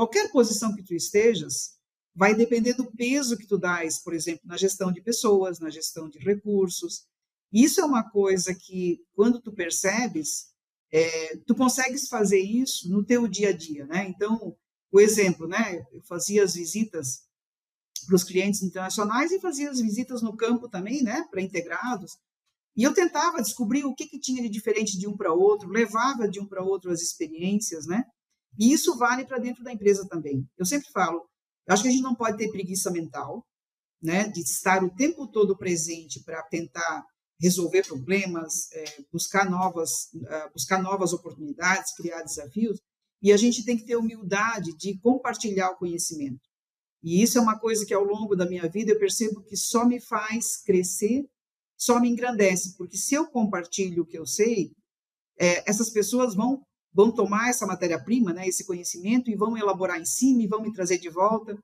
qualquer posição que tu estejas, vai depender do peso que tu dás, por exemplo, na gestão de pessoas, na gestão de recursos. Isso é uma coisa que, quando tu percebes, é, tu consegues fazer isso no teu dia a dia, né? Então, o exemplo, né? Eu fazia as visitas para os clientes internacionais e fazia as visitas no campo também, né? Para integrados. E eu tentava descobrir o que, que tinha de diferente de um para outro, levava de um para outro as experiências, né? E isso vale para dentro da empresa também. Eu sempre falo, eu acho que a gente não pode ter preguiça mental, né? De estar o tempo todo presente para tentar resolver problemas, é, buscar novas, uh, buscar novas oportunidades, criar desafios. E a gente tem que ter humildade de compartilhar o conhecimento. E isso é uma coisa que ao longo da minha vida eu percebo que só me faz crescer só me engrandece, porque se eu compartilho o que eu sei, é, essas pessoas vão vão tomar essa matéria-prima, né, esse conhecimento, e vão elaborar em cima, e vão me trazer de volta.